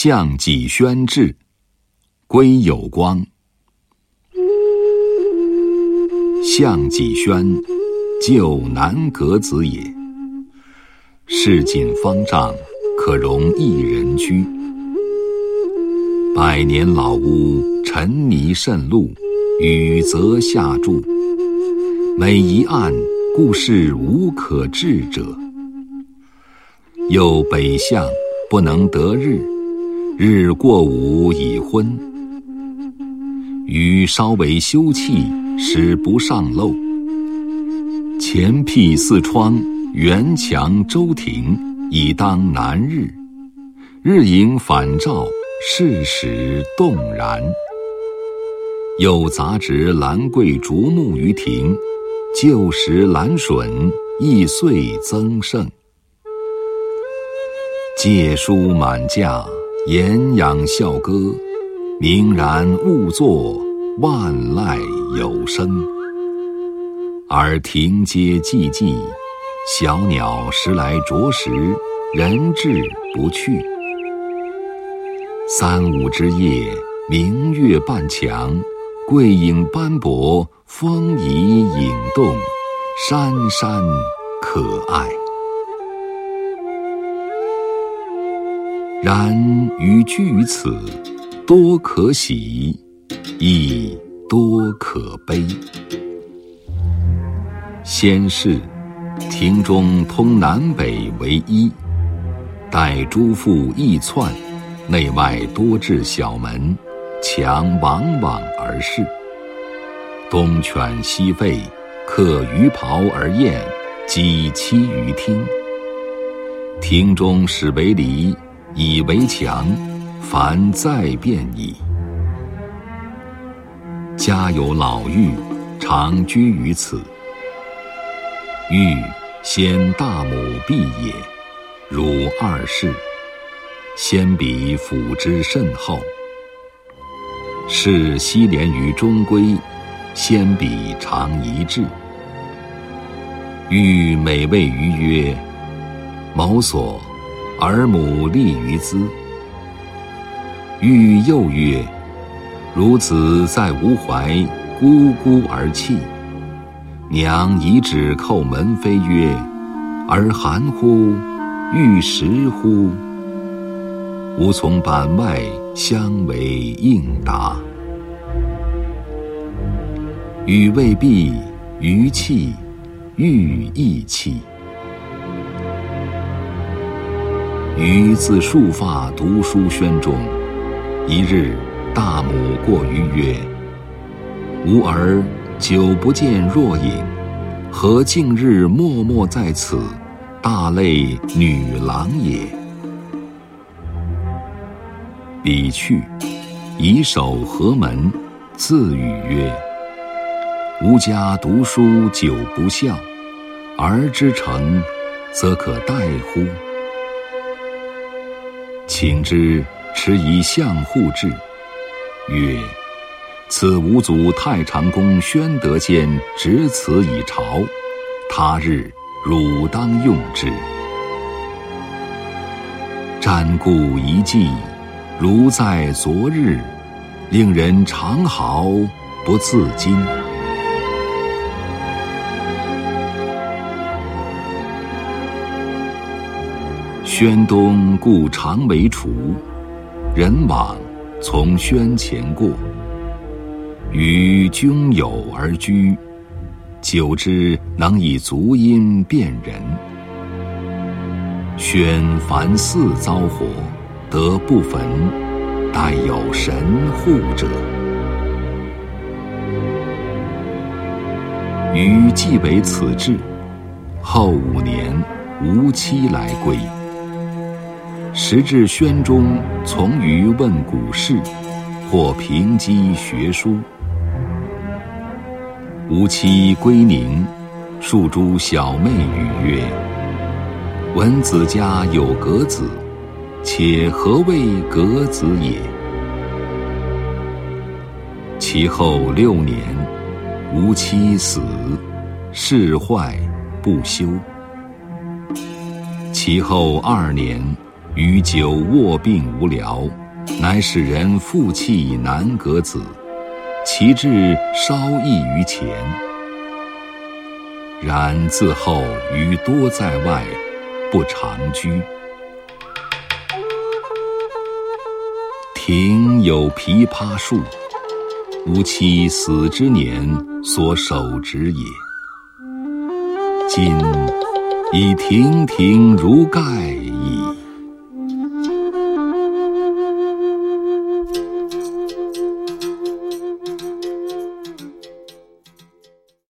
项脊轩志，归有光。项脊轩，旧南阁子也。市井方丈，可容一人居。百年老屋，尘泥渗露，雨泽下注。每一案，故事无可治者。又北向，不能得日，日过午已昏。余稍为休憩，使不上漏。前辟四窗，垣墙周庭，以当南日。日影反照，世始动然。又杂植兰桂竹木于庭。旧时兰笋亦遂增盛，借书满架，言养笑歌，明然勿作，万籁有声。而庭阶寂寂，小鸟时来啄食，人至不去。三五之夜，明月半墙，桂影斑驳。风移影动，山山可爱。然余居于此，多可喜，亦多可悲。先是，庭中通南北为一，待诸父易窜，内外多置小门，墙往往而视。东犬西吠，客鱼咆而宴，鸡栖于厅。庭中始为篱，以为强，凡再变矣。家有老妪，常居于此。妪先大母婢也，汝二世，先彼抚之甚厚。是西连于中闺。先彼常一致，欲每谓于曰：“某所，儿母立于兹。”欲又曰：“孺子在吾怀，咕咕而泣。”娘以指叩门扉曰：“儿寒乎？欲食乎？”吾从板外相为应答。予未必，余气，欲亦气。余自束发读书轩中，一日，大母过于曰：“吾儿久不见若影，何近日默默在此？大类女郎也。”彼去，以手合门，自语曰。吾家读书久不孝，儿之成，则可待乎？请之持以相护之，曰：“此吾祖太常公宣德间执此以朝，他日汝当用之。”瞻顾一迹，如在昨日，令人长嚎不自禁。宣东故常为厨，人往从宣前过。与君友而居，久之能以足音辨人。宣凡四遭火，得不焚，待有神护者。余既为此志，后五年，无期来归。时至宣中，从于问古事，或平积学书。吾妻归宁，数诸小妹语曰：“闻子家有格子，且何谓格子也？”其后六年，吾妻死，事坏不休。其后二年。余久卧病无聊，乃使人负气难革子，其志稍异于前。然自后余多在外，不常居。庭有枇杷树，吾妻死之年所手植也。今已亭亭如盖。